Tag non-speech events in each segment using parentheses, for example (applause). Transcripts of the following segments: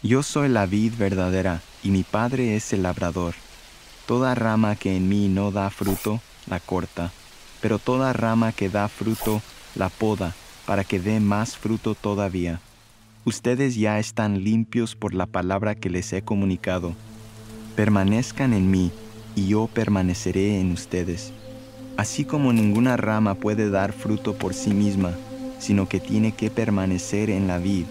Yo soy la vid verdadera, y mi Padre es el labrador. Toda rama que en mí no da fruto, la corta, pero toda rama que da fruto, la poda, para que dé más fruto todavía. Ustedes ya están limpios por la palabra que les he comunicado. Permanezcan en mí, y yo permaneceré en ustedes. Así como ninguna rama puede dar fruto por sí misma, sino que tiene que permanecer en la vid,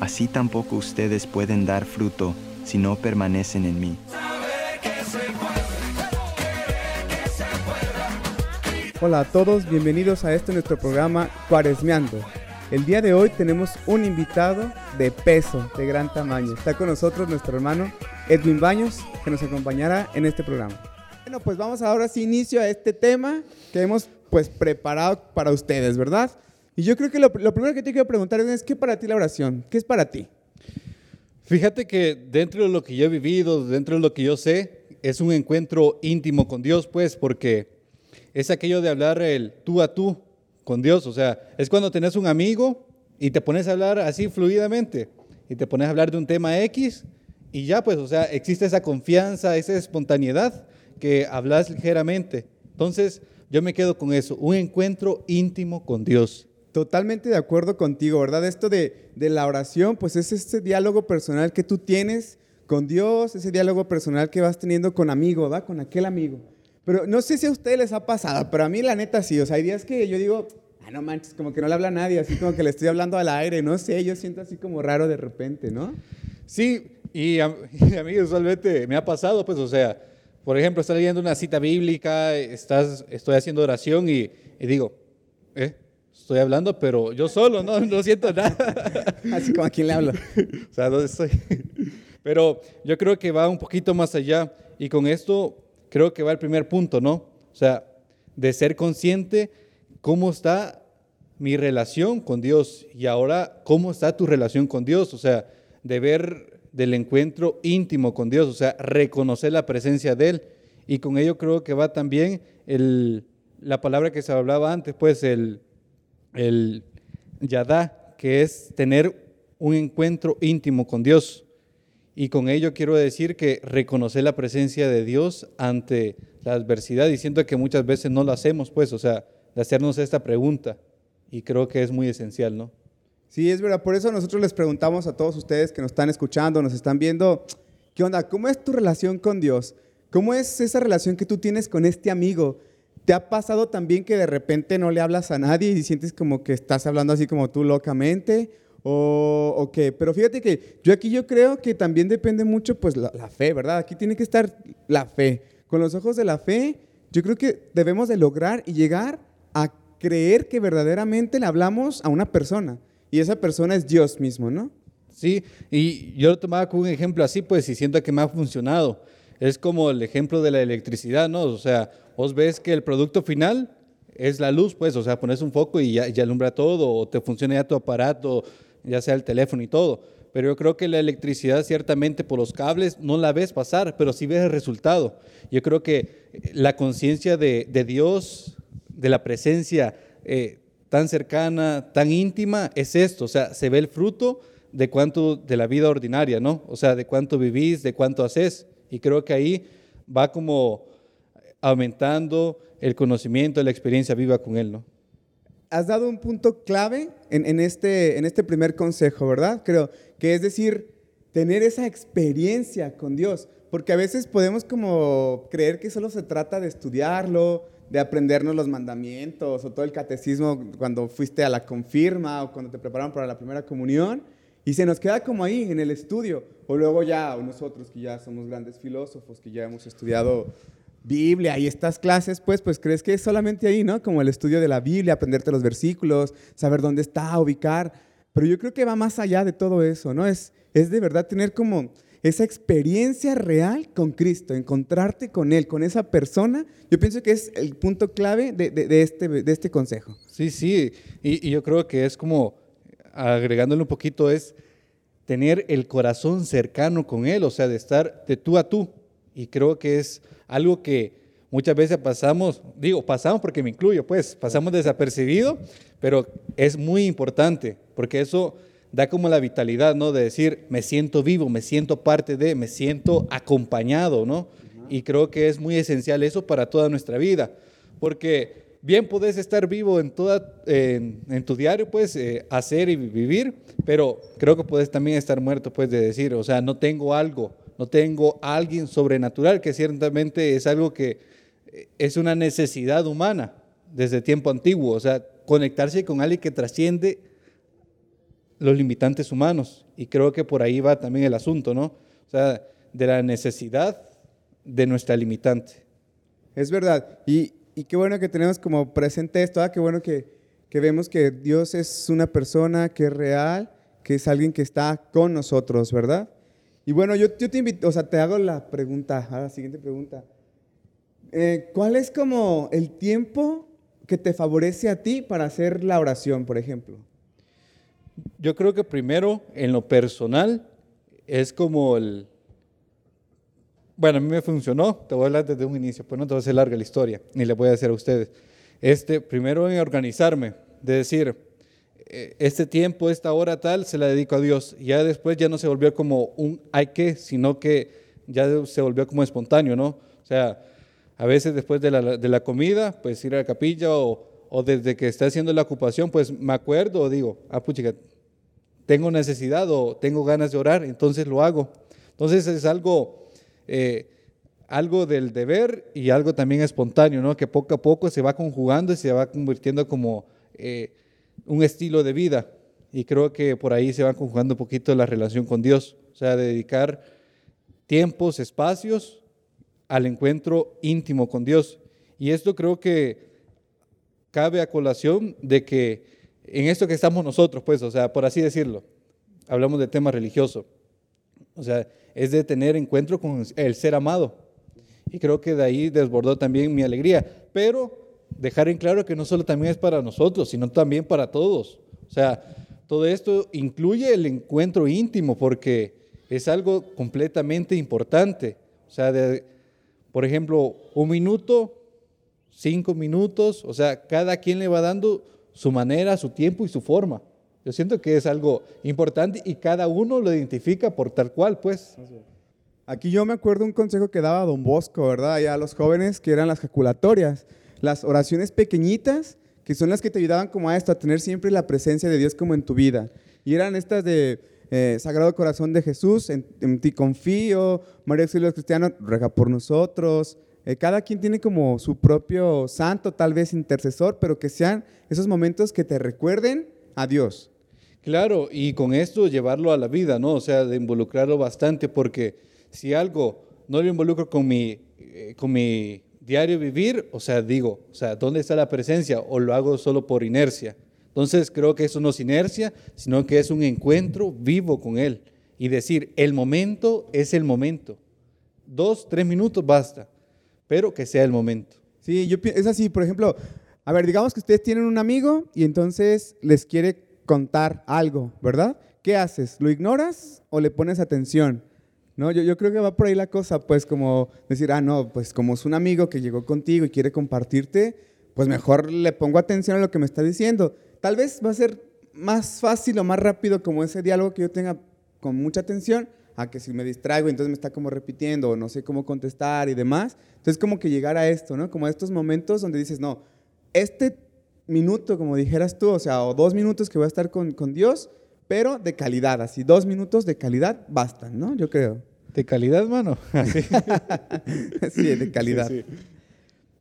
así tampoco ustedes pueden dar fruto si no permanecen en mí. Hola a todos, bienvenidos a este nuestro programa Cuaresmeando. El día de hoy tenemos un invitado de peso, de gran tamaño. Está con nosotros nuestro hermano Edwin Baños, que nos acompañará en este programa. Bueno, pues vamos ahora sí inicio a este tema que hemos pues preparado para ustedes, ¿verdad? Y yo creo que lo, primero que te quiero preguntar es, ¿qué para ti la oración? ¿Qué es para ti? Fíjate que dentro de lo que yo he vivido, dentro de lo que yo sé, es un encuentro íntimo con Dios, pues, porque es aquello de hablar el tú a tú con Dios. O sea, es cuando tenés un amigo y te pones a hablar así fluidamente y te pones a hablar de un tema X y ya, pues, o sea, existe esa confianza, esa espontaneidad que hablas ligeramente. Entonces, yo me quedo con eso, un encuentro íntimo con Dios. Totalmente de acuerdo contigo, ¿verdad? Esto de, la oración, pues es este diálogo personal que tú tienes con Dios, ese diálogo personal que vas teniendo con amigo, ¿verdad? Con aquel amigo. Pero no sé si a ustedes les ha pasado, pero a mí la neta sí. O sea, hay días que yo digo, ah, no manches, como que no le habla a nadie, así como que le estoy hablando al aire, no sé, yo siento así como raro de repente, ¿no? Sí, y a, (laughs) mí usualmente me ha pasado, pues, o sea, por ejemplo, estoy leyendo una cita bíblica, estás, estoy haciendo oración y, y digo, ¿eh? Estoy hablando, pero yo solo, no, no siento nada. (laughs) Así como a quién le hablo. o sea, ¿dónde estoy? (laughs) Pero yo creo que va un poquito más allá y con esto creo que va el primer punto, ¿no? O sea, de ser consciente cómo está mi relación con Dios y ahora cómo está tu relación con Dios, o sea, de ver del encuentro íntimo con Dios, o sea, reconocer la presencia de Él. Y con ello creo que va también el, la palabra que se hablaba antes, pues el, el yadá, que es tener un encuentro íntimo con Dios. Y con ello quiero decir que reconocer la presencia de Dios ante la adversidad, diciendo que muchas veces no lo hacemos, pues, o sea, de hacernos esta pregunta. Y creo que es muy esencial, ¿no? Sí, es verdad. Por eso nosotros les preguntamos a todos ustedes que nos están escuchando, nos están viendo, ¿qué onda? ¿Cómo es tu relación con Dios? ¿Cómo es esa relación que tú tienes con este amigo? ¿Te ha pasado también que de repente no le hablas a nadie y sientes como que estás hablando así como tú locamente? ¿O, qué? Pero fíjate que yo aquí yo creo que también depende mucho pues la, fe, ¿verdad? Aquí tiene que estar la fe. Con los ojos de la fe, yo creo que debemos de lograr y llegar a creer que verdaderamente le hablamos a una persona. Y esa persona es Dios mismo, ¿no? Sí, y yo lo tomaba como un ejemplo así, pues, y siento que me ha funcionado. Es como el ejemplo de la electricidad, ¿no? O sea, vos ves que el producto final es la luz, pues, o sea, pones un foco y ya, alumbra todo, o te funciona ya tu aparato, ya sea el teléfono y todo. Pero yo creo que la electricidad ciertamente por los cables no la ves pasar, pero sí ves el resultado. Yo creo que la conciencia de, Dios, de la presencia eh, tan cercana, tan íntima, es esto, o sea, se ve el fruto de cuánto de la vida ordinaria, ¿no? O sea, de cuánto vivís, de cuánto haces. Y creo que ahí va como aumentando el conocimiento, la experiencia viva con Él, ¿no? Has dado un punto clave en, este, en este primer consejo, ¿verdad? Creo que es decir, tener esa experiencia con Dios, porque a veces podemos como creer que solo se trata de estudiarlo, de aprendernos los mandamientos o todo el catecismo cuando fuiste a la confirma o cuando te prepararon para la primera comunión, y se nos queda como ahí en el estudio, o luego ya nosotros que ya somos grandes filósofos, que ya hemos estudiado Biblia y estas clases, pues, pues crees que es solamente ahí, ¿no? Como el estudio de la Biblia, aprenderte los versículos, saber dónde está, ubicar. Pero yo creo que va más allá de todo eso, ¿no? Es, es de verdad tener como esa experiencia real con Cristo, encontrarte con Él, con esa persona. Yo pienso que es el punto clave de, de, este, de este consejo. Sí, sí, y, y yo creo que es como, agregándole un poquito, es tener el corazón cercano con Él, o sea, de estar de tú a tú. Y creo que es algo que muchas veces pasamos, digo, pasamos porque me incluyo, pues, pasamos desapercibido, pero es muy importante, porque eso da como la vitalidad, ¿no? De decir, me siento vivo, me siento parte de, me siento acompañado, ¿no? Y creo que es muy esencial eso para toda nuestra vida, porque bien puedes estar vivo en, toda, en, tu diario, pues, eh, hacer y vivir, pero creo que puedes también estar muerto, pues, de decir, o sea, no tengo algo, no tengo alguien sobrenatural, que ciertamente es algo que eh, es una necesidad humana desde tiempo antiguo, o sea, conectarse con alguien que trasciende los limitantes humanos. Y creo que por ahí va también el asunto, ¿no? O sea, de la necesidad de nuestra limitante. Es verdad. Y, y qué bueno que tenemos como presente esto, ¿ah? qué bueno que, que, vemos que Dios es una persona que es real, que es alguien que está con nosotros, ¿verdad? Y bueno, yo, te invito, o sea, te hago la pregunta, a la siguiente pregunta. Eh, ¿Cuál es como el tiempo que te favorece a ti para hacer la oración, por ejemplo? Yo creo que primero, en lo personal, es como el, bueno, a mí me funcionó, te voy a hablar desde un inicio, pues no te voy a hacer larga la historia, ni le voy a decir a ustedes. Este, primero en organizarme, de decir, este tiempo, esta hora tal, se la dedico a Dios. Ya después ya no se volvió como un hay que, sino que ya se volvió como espontáneo, ¿no? O sea, a veces después de la, de la comida, pues ir a la capilla o, o desde que está haciendo la ocupación, pues me acuerdo o digo, ah, puchica, tengo necesidad o tengo ganas de orar, entonces lo hago. Entonces es algo eh, algo del deber y algo también espontáneo, ¿no? que poco a poco se va conjugando y se va convirtiendo como eh, un estilo de vida. Y creo que por ahí se va conjugando un poquito la relación con Dios, o sea, dedicar tiempos, espacios al encuentro íntimo con Dios. Y esto creo que cabe a colación de que en esto que estamos nosotros, pues, o sea, por así decirlo, hablamos de tema religioso. O sea, es de tener encuentro con el ser amado. Y creo que de ahí desbordó también mi alegría. Pero dejar en claro que no solo también es para nosotros, sino también para todos. O sea, todo esto incluye el encuentro íntimo porque es algo completamente importante. O sea, por ejemplo, un minuto, cinco minutos, o sea, cada quien le va dando su manera, su tiempo y su forma. Yo siento que es algo importante y cada uno lo identifica por tal cual, pues. Aquí yo me acuerdo un consejo que daba Don Bosco, ¿verdad? Allá a los jóvenes, que eran las jaculatorias, las oraciones pequeñitas, que son las que te ayudaban como a esto, a tener siempre la presencia de Dios como en tu vida. Y eran estas de eh, Sagrado Corazón de Jesús, en, ti confío, María Auxilio Cristiano, rega por nosotros. Eh, cada quien tiene como su propio santo, tal vez intercesor, pero que sean esos momentos que te recuerden a Dios. Claro, y con esto llevarlo a la vida, ¿no? O sea, de involucrarlo bastante, porque si algo no lo involucro con mi, eh, con mi diario vivir, o sea, digo, o sea, ¿dónde está la presencia? O lo hago solo por inercia. Entonces creo que eso no es inercia, sino que es un encuentro vivo con Él. Y decir, el momento es el momento. Dos, tres minutos basta, pero que sea el momento. Sí, yo, es así, por ejemplo, a ver, digamos que ustedes tienen un amigo y entonces les quiere contar algo, ¿verdad? ¿Qué haces? ¿Lo ignoras o le pones atención? ¿No? Yo, yo creo que va por ahí la cosa, pues como decir, ah, no, pues como es un amigo que llegó contigo y quiere compartirte, pues mejor le pongo atención a lo que me está diciendo. Tal vez va a ser más fácil o más rápido como ese diálogo que yo tenga con mucha atención a que si me distraigo entonces me está como repitiendo o no sé cómo contestar y demás. Entonces como que llegar a esto, ¿no? Como a estos momentos donde dices, no, este minuto, como dijeras tú, o sea, o dos minutos que voy a estar con, con Dios, pero de calidad, así, dos minutos de calidad bastan, ¿no? Yo creo. ¿De calidad, mano? (laughs) (laughs) sí, de calidad.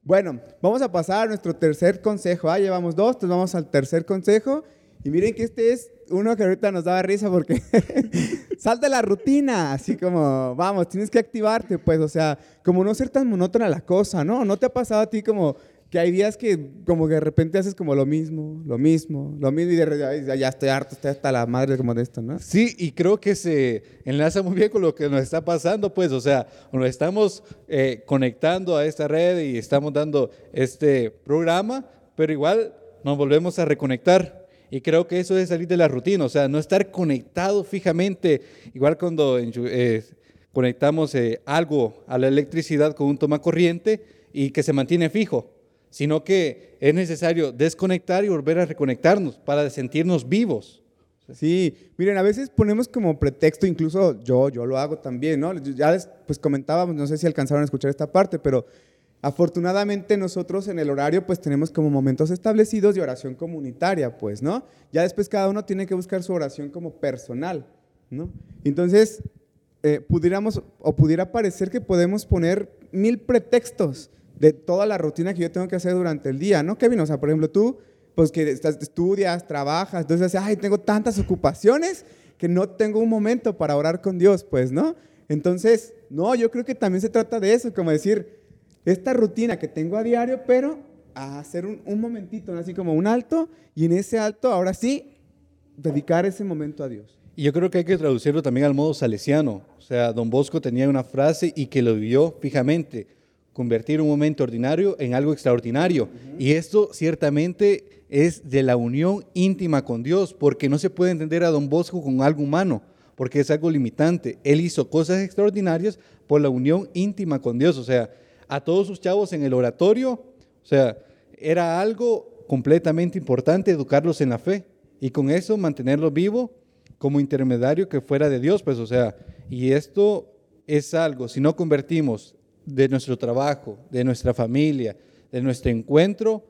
Bueno, vamos a pasar a nuestro tercer consejo. Ah, llevamos dos, entonces vamos al tercer consejo. Y miren que este es uno que ahorita nos daba risa porque (laughs) salta la rutina, así como, vamos, tienes que activarte, pues, o sea, como no ser tan monótona la cosa, ¿no? ¿No te ha pasado a ti como que hay días que como que de repente haces como lo mismo, lo mismo, lo mismo y de ya, ya estoy harto, estoy hasta la madre como de esto, ¿no? Sí, y creo que se enlaza muy bien con lo que nos está pasando, pues, o sea, nos estamos eh, conectando a esta red y estamos dando este programa, pero igual nos volvemos a reconectar. Y creo que eso es salir de la rutina, o sea, no estar conectado fijamente, igual cuando eh, conectamos eh, algo a la electricidad con un toma corriente y que se mantiene fijo sino que es necesario desconectar y volver a reconectarnos para sentirnos vivos. Sí, miren, a veces ponemos como pretexto, incluso yo, yo lo hago también, ¿no? Ya les, pues comentábamos, no sé si alcanzaron a escuchar esta parte, pero afortunadamente nosotros en el horario pues tenemos como momentos establecidos de oración comunitaria, pues, ¿no? Ya después cada uno tiene que buscar su oración como personal, ¿no? Entonces, eh, pudiéramos o pudiera parecer que podemos poner mil pretextos de toda la rutina que yo tengo que hacer durante el día, ¿no, Kevin? O sea, por ejemplo, tú, pues que estás, estudias, trabajas, entonces, ay, tengo tantas ocupaciones que no tengo un momento para orar con Dios, pues, ¿no? Entonces, no, yo creo que también se trata de eso, como decir, esta rutina que tengo a diario, pero a hacer un, un momentito, así como un alto, y en ese alto, ahora sí, dedicar ese momento a Dios. Y yo creo que hay que traducirlo también al modo salesiano. O sea, don Bosco tenía una frase y que lo vivió fijamente, convertir un momento ordinario en algo extraordinario. Y esto ciertamente es de la unión íntima con Dios, porque no se puede entender a don Bosco con algo humano, porque es algo limitante. Él hizo cosas extraordinarias por la unión íntima con Dios. O sea, a todos sus chavos en el oratorio, o sea, era algo completamente importante educarlos en la fe y con eso mantenerlos vivos como intermediario que fuera de Dios, pues, o sea, y esto es algo, si no convertimos de nuestro trabajo, de nuestra familia, de nuestro encuentro,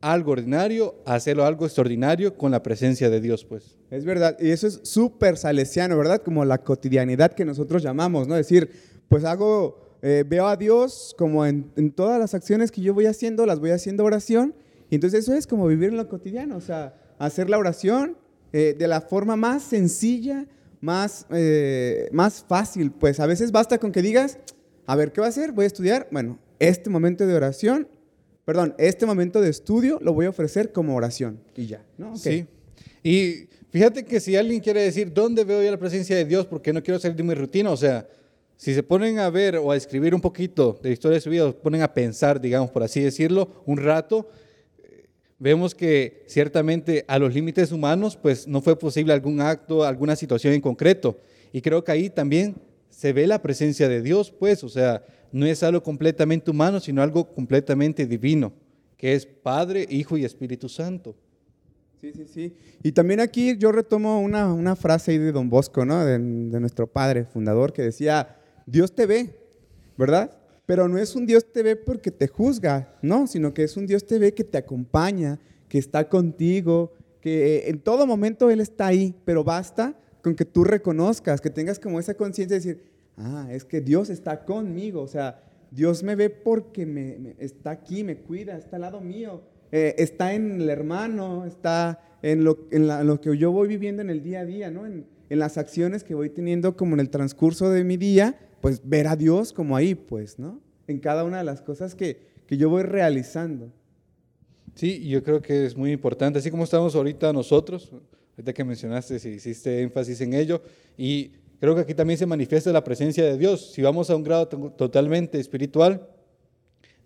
algo ordinario, hacerlo algo extraordinario con la presencia de Dios, pues. Es verdad, y eso es súper salesiano, ¿verdad? Como la cotidianidad que nosotros llamamos, ¿no? Decir, pues hago, eh, veo a Dios como en, en, todas las acciones que yo voy haciendo, las voy haciendo oración, y entonces eso es como vivir en lo cotidiano, o sea, hacer la oración eh, de la forma más sencilla, más, eh, más fácil. Pues a veces basta con que digas, a ver, ¿qué va a hacer? Voy a estudiar. Bueno, este momento de oración, perdón, este momento de estudio lo voy a ofrecer como oración y ya. Sí. Y fíjate que si alguien quiere decir, ¿dónde veo yo la presencia de Dios? Porque no quiero salir de mi rutina. O sea, si se ponen a ver o a escribir un poquito de la historia de su vida, ponen a pensar, digamos, por así decirlo, un rato, vemos que ciertamente a los límites humanos, pues no fue posible algún acto, alguna situación en concreto. Y creo que ahí también se ve la presencia de Dios, pues, o sea, no es algo completamente humano, sino algo completamente divino, que es Padre, Hijo y Espíritu Santo. Sí, sí, sí. Y también aquí yo retomo una, una frase ahí de Don Bosco, ¿no? De, de nuestro padre fundador, que decía, Dios te ve, ¿verdad? Pero no es un Dios te ve porque te juzga, no, sino que es un Dios te ve que te acompaña, que está contigo, que eh, en todo momento Él está ahí, pero basta con que tú reconozcas, que tengas como esa conciencia de decir, ah, es que Dios está conmigo, o sea, Dios me ve porque me, está aquí, me cuida, está al lado mío, eh, está en el hermano, está en lo, en, lo, que yo voy viviendo en el día a día, ¿no? En, las acciones que voy teniendo como en el transcurso de mi día, pues ver a Dios como ahí, pues, ¿no? En cada una de las cosas que, que yo voy realizando. Sí, yo creo que es muy importante, así como estamos ahorita nosotros, ahorita que mencionaste, si hiciste énfasis en ello, y creo que aquí también se manifiesta la presencia de Dios. Si vamos a un grado totalmente espiritual,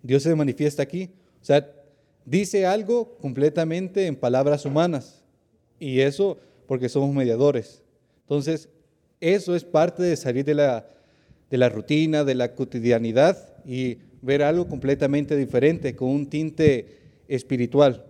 Dios se manifiesta aquí. O sea, dice algo completamente en palabras humanas, y eso porque somos mediadores. Entonces, eso es parte de salir de la, de la rutina, de la cotidianidad y ver algo completamente diferente, con un tinte espiritual.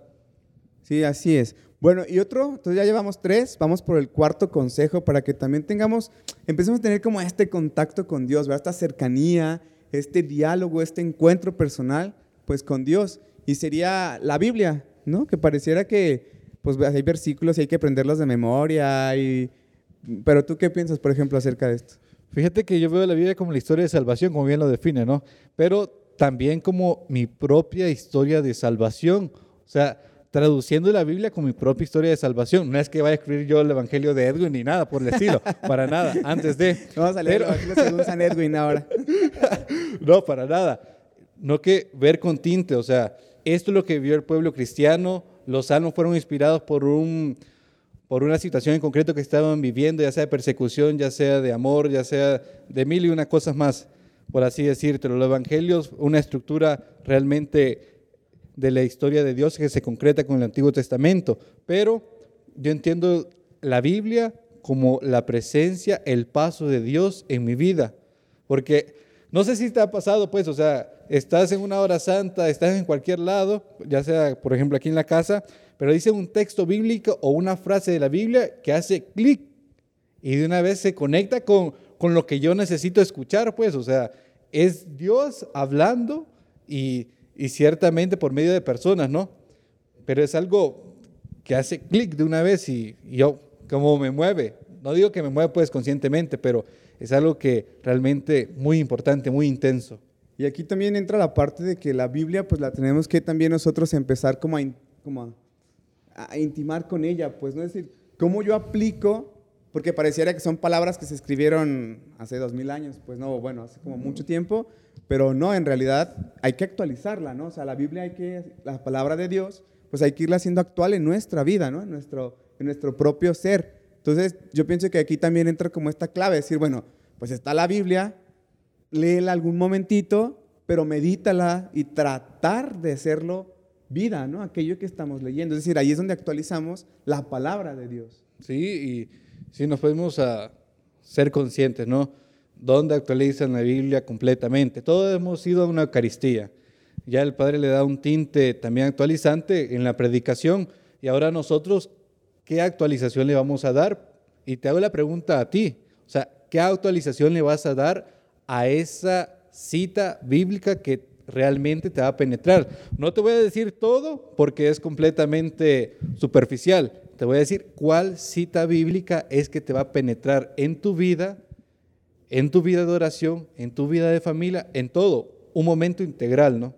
Sí, así es. Bueno, y otro, entonces ya llevamos tres, vamos por el cuarto consejo para que también tengamos, empecemos a tener como este contacto con Dios, esta cercanía, este diálogo, este encuentro personal, pues con Dios. Y sería la Biblia, ¿no? Que pareciera que, pues hay versículos y hay que aprenderlos de memoria, y... pero tú qué piensas, por ejemplo, acerca de esto? Fíjate que yo veo la Biblia como la historia de salvación, como bien lo define, ¿no? Pero también como mi propia historia de salvación. O sea, traduciendo la Biblia como mi propia historia de salvación. No es que vaya a escribir yo el Evangelio de Edwin ni nada por el estilo, (laughs) para nada, antes de... Vamos a leer el Evangelio según San Edwin ahora. (laughs) no, para nada. No que ver con tinte, o sea, esto es lo que vio el pueblo cristiano, los salmos fueron inspirados por un por una situación en concreto que estaban viviendo, ya sea de persecución, ya sea de amor, ya sea de mil y una cosas más por así decirte. Los evangelios, una estructura realmente de la historia de Dios que se concreta con el Antiguo Testamento, pero yo entiendo la Biblia como la presencia, el paso de Dios en mi vida, porque no sé si te ha pasado, pues, o sea, estás en una hora santa, estás en cualquier lado, ya sea, por ejemplo, aquí en la casa, pero dice un texto bíblico o una frase de la Biblia que hace clic y de una vez se conecta con, con lo que yo necesito escuchar, pues, o sea, es Dios hablando y, y ciertamente por medio de personas, ¿no? Pero es algo que hace clic de una vez y, yo, como me mueve, no digo que me mueva pues conscientemente, pero es algo que realmente muy importante, muy intenso. Y aquí también entra la parte de que la Biblia, pues la tenemos que también nosotros empezar como a, como a, intimar con ella, pues, ¿no? Es decir, ¿cómo yo aplico? Porque pareciera que son palabras que se escribieron hace dos mil años, pues no, bueno, hace como mucho tiempo, pero no, en realidad hay que actualizarla, ¿no? O sea, la Biblia hay que, la palabra de Dios, pues hay que irla haciendo actual en nuestra vida, ¿no? En nuestro, en nuestro propio ser. Entonces, yo pienso que aquí también entra como esta clave, decir, bueno, pues está la Biblia, léela algún momentito, pero medítala y tratar de hacerlo vida, ¿no? Aquello que estamos leyendo. Es decir, ahí es donde actualizamos la palabra de Dios. Sí, y sí nos podemos a ser conscientes, ¿no? ¿Dónde actualizan la Biblia completamente? Todos hemos ido a una Eucaristía. Ya el Padre le da un tinte también actualizante en la predicación y ahora nosotros ¿qué actualización le vamos a dar? Y te hago la pregunta a ti, o sea, ¿qué actualización le vas a dar a esa cita bíblica que realmente te va a penetrar? No te voy a decir todo porque es completamente superficial, te voy a decir cuál cita bíblica es que te va a penetrar en tu vida, en tu vida de oración, en tu vida de familia, en todo, un momento integral, ¿no?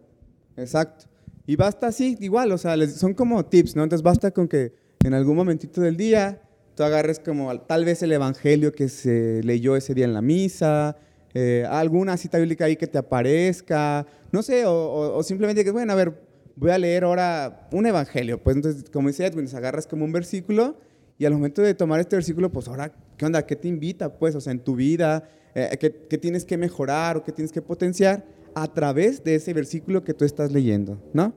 Exacto. Y basta así, igual, o sea, son como tips, ¿no? Entonces basta con que en algún momentito del día tú agarres como tal vez el evangelio que se leyó ese día en la misa, eh, alguna cita bíblica ahí que te aparezca, no sé, o, simplemente que, bueno, a ver, voy a leer ahora un evangelio. Pues entonces, como dice Edwin, agarras como un versículo y al momento de tomar este versículo, pues ahora, ¿qué onda? ¿Qué te invita? Pues, o sea, en tu vida, eh, ¿qué, ¿qué, tienes que mejorar o qué tienes que potenciar a través de ese versículo que tú estás leyendo, ¿no?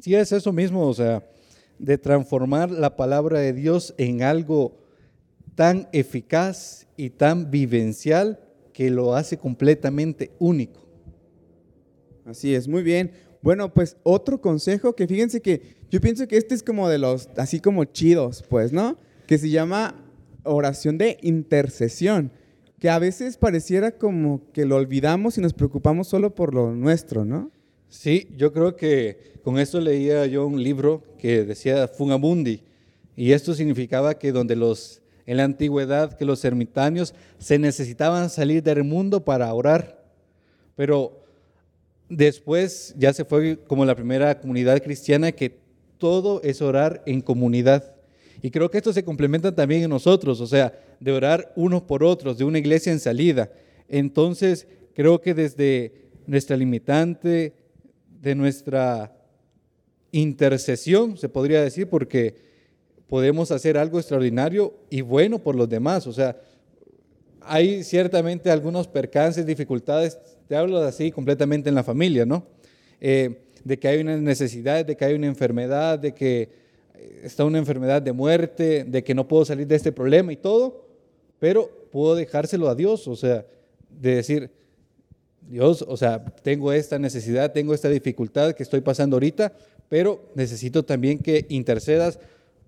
Sí, es eso mismo, o sea, de transformar la palabra de Dios en algo tan eficaz y tan vivencial que lo hace completamente único. Así es, muy bien. Bueno, pues otro consejo que fíjense que yo pienso que este es como de los, así como chidos, pues, ¿no? Que se llama oración de intercesión, que a veces pareciera como que lo olvidamos y nos preocupamos solo por lo nuestro, ¿no? Sí, yo creo que con esto leía yo un libro que decía Fungamundi, y esto significaba que donde los, en la antigüedad, que los ermitaños se necesitaban salir del mundo para orar, pero después ya se fue como la primera comunidad cristiana que todo es orar en comunidad. Y creo que esto se complementa también en nosotros, o sea, de orar unos por otros, de una iglesia en salida. Entonces, creo que desde nuestra limitante, de nuestra intercesión, se podría decir, porque podemos hacer algo extraordinario y bueno por los demás. O sea, hay ciertamente algunos percances, dificultades, te hablo así completamente en la familia, ¿no? Eh, de que hay una necesidad, de que hay una enfermedad, de que está una enfermedad de muerte, de que no puedo salir de este problema y todo, pero puedo dejárselo a Dios, o sea, de decir, Dios, o sea, tengo esta necesidad, tengo esta dificultad que estoy pasando ahorita, pero necesito también que intercedas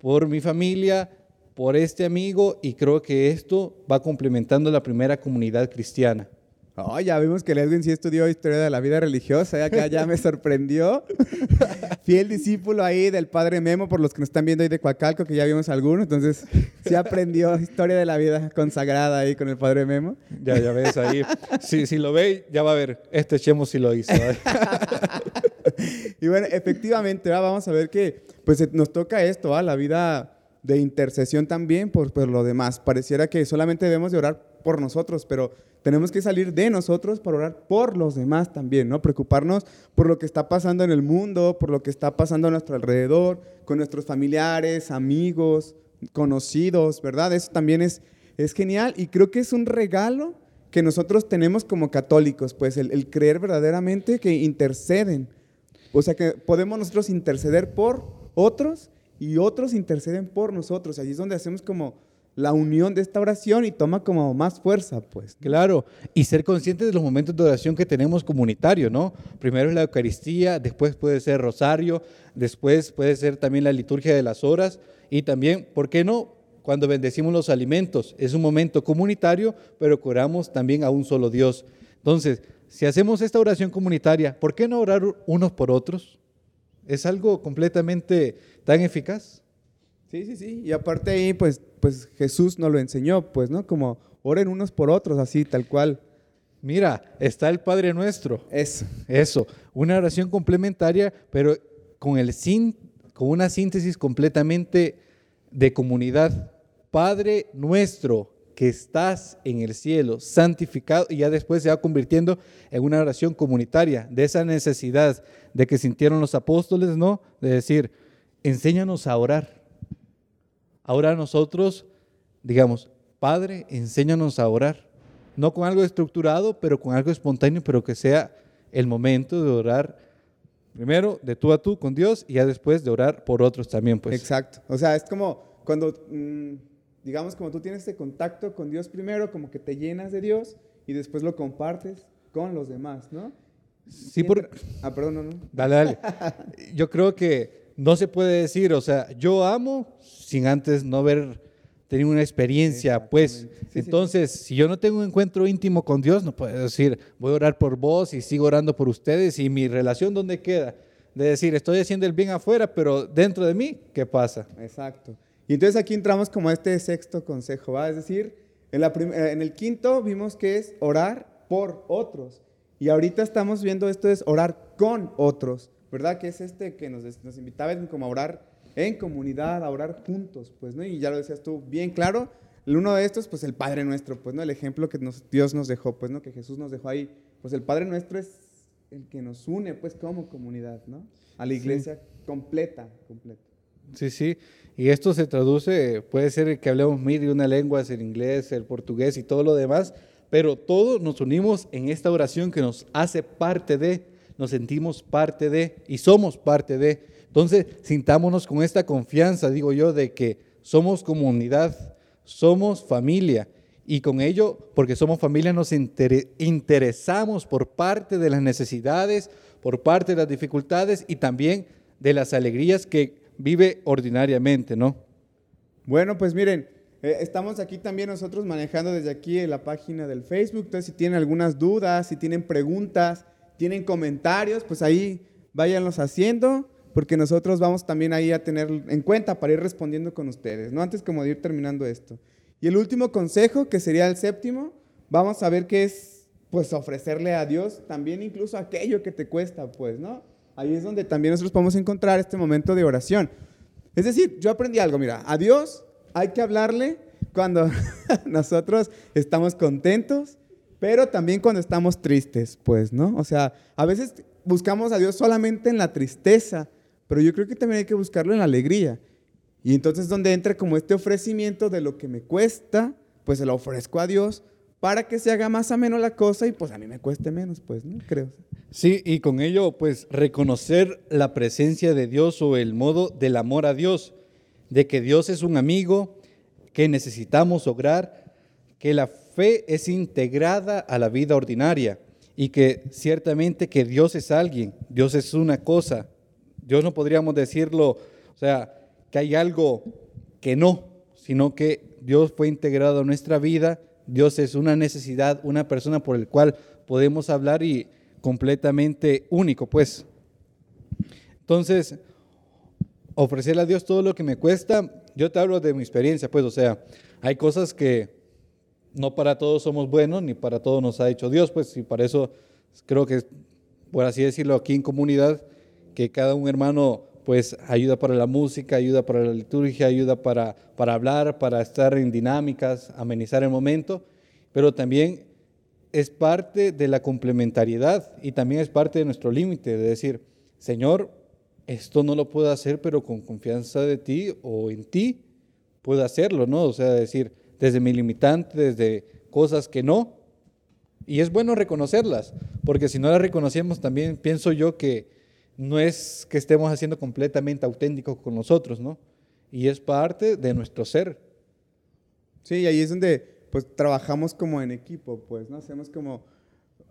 por mi familia, por este amigo, y creo que esto va complementando la primera comunidad cristiana. Oh, ya vimos que Edwin sí estudió historia de la vida religiosa, acá ya me sorprendió. (laughs) Fiel discípulo ahí del padre Memo, por los que nos están viendo ahí de Coacalco, que ya vimos algunos, entonces sí aprendió historia de la vida consagrada ahí con el padre Memo. Ya, ya ves ahí. Si, si lo ve, ya va a ver, este Chemo sí lo hizo. ¿eh? y bueno, efectivamente, vamos a ver que pues nos toca esto, la vida de intercesión también por, por lo demás. Pareciera que solamente debemos de orar por nosotros, pero tenemos que salir de nosotros para orar por los demás también, ¿no? Preocuparnos por lo que está pasando en el mundo, por lo que está pasando a nuestro alrededor, con nuestros familiares, amigos, conocidos, ¿verdad? Eso también es, es genial y creo que es un regalo que nosotros tenemos como católicos, pues el, el creer verdaderamente que interceden. O sea, que podemos nosotros interceder por otros y otros interceden por nosotros. Allí es donde hacemos como la unión de esta oración y toma como más fuerza, pues. Claro, y ser conscientes de los momentos de oración que tenemos comunitario, ¿no? Primero es la Eucaristía, después puede ser rosario, después puede ser también la liturgia de las horas y también, ¿por qué no? Cuando bendecimos los alimentos, es un momento comunitario, pero curamos también a un solo Dios. Entonces, si hacemos esta oración comunitaria, ¿por qué no orar unos por otros? Es algo completamente tan eficaz. Sí, sí, sí. Y aparte ahí, pues, pues Jesús nos lo enseñó, pues, ¿no? Como oren unos por otros, así, tal cual. Mira, está el Padre Nuestro. Eso. Eso. Una oración complementaria, pero con, el con una síntesis completamente de comunidad. Padre Nuestro que estás en el cielo, santificado, y ya después se va convirtiendo en una oración comunitaria, de esa necesidad de que sintieron los apóstoles, ¿no? De decir, enséñanos a orar. Ahora nosotros, digamos, Padre, enséñanos a orar. No con algo estructurado, pero con algo espontáneo, pero que sea el momento de orar primero de tú a tú con Dios y ya después de orar por otros también, pues. Exacto. O sea, es como cuando, mm, digamos, como tú tienes este contacto con Dios primero, como que te llenas de Dios y después lo compartes con los demás, ¿no? Sí, por... Ah, perdón, no, no. Dale, dale. (laughs) Yo creo que no se puede decir, o sea, yo amo sin antes no haber tenido una experiencia, pues. Entonces, si yo no tengo un encuentro íntimo con Dios, no puedo decir, voy a orar por vos y sigo orando por ustedes y mi relación, ¿dónde queda? De decir, estoy haciendo el bien afuera, pero dentro de mí, ¿qué pasa? Exacto. Y entonces aquí entramos como a este sexto consejo, ¿va? Es decir, en, la eh, en el quinto vimos que es orar por otros. Y ahorita estamos viendo esto es orar con otros. ¿Verdad? Que es este que nos, nos invitaba como a orar en comunidad, a orar juntos, pues, ¿no? Y ya lo decías tú bien claro, uno de estos, pues el Padre Nuestro, pues, ¿no? El ejemplo que Dios nos dejó, pues, ¿no? Que Jesús nos dejó ahí, pues el Padre Nuestro es el que nos une, pues, como comunidad, ¿no? A la iglesia completa, completa. Sí, sí. Y esto se traduce, puede ser que hablemos mil de una lengua, el inglés, el portugués y todo lo demás, pero todos nos unimos en esta oración que nos hace parte de nos sentimos parte de y somos parte de. Entonces, sintámonos con esta confianza, digo yo, de que somos comunidad, somos familia. Y con ello, porque somos familia, nos interesamos por parte de las necesidades, por parte de las dificultades y también de las alegrías que vive ordinariamente, ¿no? Bueno, pues miren, eh, estamos aquí también nosotros manejando desde aquí en la página del Facebook. Entonces, si tienen algunas dudas, si tienen preguntas, tienen comentarios, pues ahí váyanlos haciendo, porque nosotros vamos también ahí a tener en cuenta para ir respondiendo con ustedes, ¿no? Antes como de ir terminando esto. Y el último consejo, que sería el séptimo, vamos a ver qué es, pues, ofrecerle a Dios también incluso aquello que te cuesta, pues, ¿no? Ahí es donde también nosotros podemos encontrar este momento de oración. Es decir, yo aprendí algo, mira, a Dios hay que hablarle cuando (laughs) nosotros estamos contentos, pero también cuando estamos tristes, pues, ¿no? O sea, a veces buscamos a Dios solamente en la tristeza, pero yo creo que también hay que buscarlo en la alegría. Y entonces donde entra como este ofrecimiento de lo que me cuesta, pues se lo ofrezco a Dios para que se haga más ameno la cosa y pues a mí me cueste menos, pues, ¿no? Creo. Sí, y con ello pues reconocer la presencia de Dios o el modo del amor a Dios, de que Dios es un amigo que necesitamos lograr, que la fe es integrada a la vida ordinaria y que ciertamente que Dios es alguien, Dios es una cosa. Dios no podríamos decirlo, o sea, que hay algo que no, sino que Dios fue integrado a nuestra vida, Dios es una necesidad, una persona por el cual podemos hablar y completamente único, pues. Entonces, ofrecerle a Dios todo lo que me cuesta, yo te hablo de mi experiencia, pues, o sea, hay cosas que no para todos somos buenos, ni para todos nos ha hecho Dios, pues, y para eso creo que, por así decirlo, aquí en comunidad, que cada un hermano, pues, ayuda para la música, ayuda para la liturgia, ayuda para, para hablar, para estar en dinámicas, amenizar el momento, pero también es parte de la complementariedad y también es parte de nuestro límite, de decir, Señor, esto no lo puedo hacer, pero con confianza de ti o en ti puedo hacerlo, ¿no? O sea, decir, desde mi limitante, desde cosas que no. Y es bueno reconocerlas, porque si no las reconocemos también pienso yo que no es que estemos haciendo completamente auténticos con nosotros, ¿no? Y es parte de nuestro ser. Sí, y ahí es donde pues trabajamos como en equipo, pues, ¿no? Hacemos como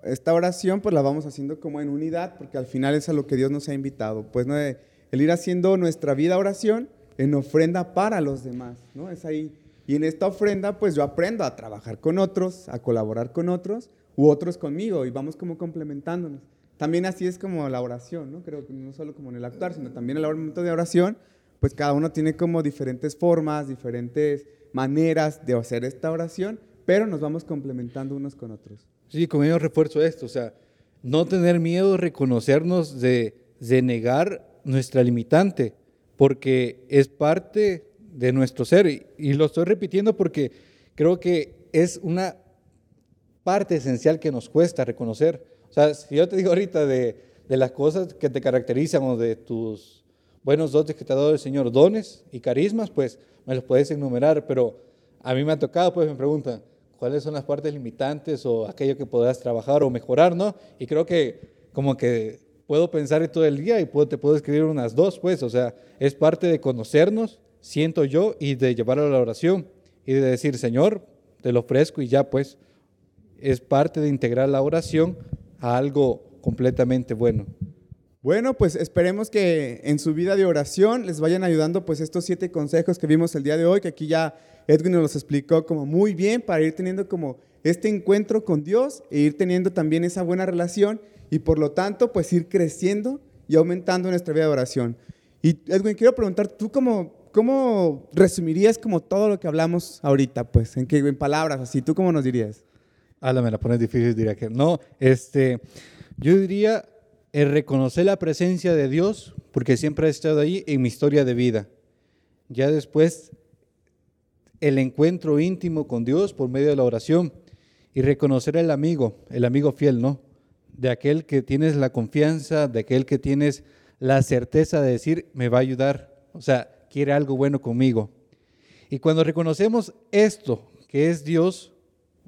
esta oración, pues la vamos haciendo como en unidad, porque al final es a lo que Dios nos ha invitado, pues, ¿no? El ir haciendo nuestra vida oración en ofrenda para los demás, ¿no? Es ahí. Y en esta ofrenda, pues yo aprendo a trabajar con otros, a colaborar con otros, u otros conmigo, y vamos como complementándonos. También así es como la oración, ¿no? Creo que no solo como en el actuar, sino también en el momento de oración, pues cada uno tiene como diferentes formas, diferentes maneras de hacer esta oración, pero nos vamos complementando unos con otros. Sí, con ello refuerzo esto, o sea, no tener miedo, reconocernos de, de negar nuestra limitante, porque es parte de nuestro ser. Y, y, lo estoy repitiendo porque creo que es una parte esencial que nos cuesta reconocer. O sea, si yo te digo ahorita de, de las cosas que te caracterizan o de tus buenos dotes que te ha dado el Señor, dones y carismas, pues me los puedes enumerar, pero a mí me ha tocado, pues me preguntan, ¿cuáles son las partes limitantes o aquello que podrás trabajar o mejorar, no? Y creo que como que puedo pensar todo el día y puedo, te puedo escribir unas dos, pues, o sea, es parte de conocernos, siento yo, y de llevarlo a la oración y de decir, Señor, te lo ofrezco y ya, pues, es parte de integrar la oración a algo completamente bueno. Bueno, pues esperemos que en su vida de oración les vayan ayudando pues estos siete consejos que vimos el día de hoy, que aquí ya Edwin nos los explicó como muy bien para ir teniendo como este encuentro con Dios e ir teniendo también esa buena relación y por lo tanto pues ir creciendo y aumentando nuestra vida de oración. Y Edwin, quiero preguntar, ¿tú cómo, cómo resumirías como todo lo que hablamos ahorita? Pues en, en palabras así, ¿tú cómo nos dirías? Ah, me la pones difícil, diría que no. Este, yo diría el reconocer la presencia de Dios, porque siempre ha estado ahí en mi historia de vida. Ya después, el encuentro íntimo con Dios por medio de la oración y reconocer el amigo, el amigo fiel, ¿no? De aquel que tienes la confianza, de aquel que tienes la certeza de decir, me va a ayudar, o sea, quiere algo bueno conmigo. Y cuando reconocemos esto, que es Dios,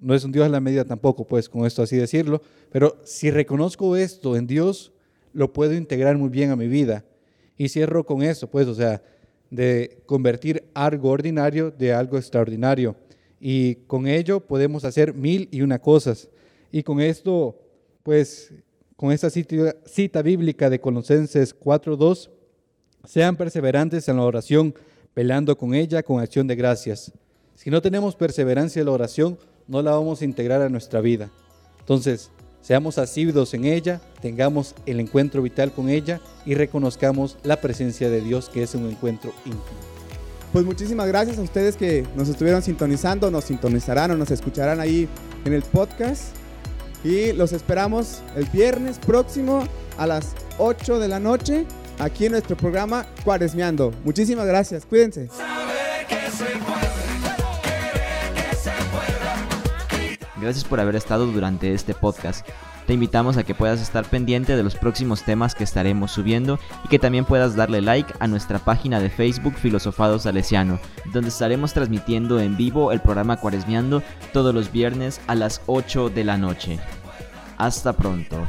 no es un Dios a la medida tampoco, pues con esto así decirlo, pero si reconozco esto en Dios, lo puedo integrar muy bien a mi vida. Y cierro con eso, pues, o sea, de convertir algo ordinario de algo extraordinario. Y con ello podemos hacer mil y una cosas. Y con esto, pues, con esta cita, cita bíblica de Colosenses 4.2, sean perseverantes en la oración, pelando con ella con acción de gracias. Si no tenemos perseverancia en la oración, no la vamos a integrar a nuestra vida. Entonces, Seamos asiduos en ella, tengamos el encuentro vital con ella y reconozcamos la presencia de Dios que es un encuentro íntimo. Pues muchísimas gracias a ustedes que nos estuvieron sintonizando, nos sintonizarán o nos escucharán ahí en el podcast. Y los esperamos el viernes próximo a las 8 de la noche aquí en nuestro programa Cuaresmeando. Muchísimas gracias, cuídense. Gracias por haber estado durante este podcast. Te invitamos a que puedas estar pendiente de los próximos temas que estaremos subiendo y que también puedas darle like a nuestra página de Facebook Filosofado Salesiano, donde estaremos transmitiendo en vivo el programa Cuaresmeando todos los viernes a las 8 de la noche. Hasta pronto.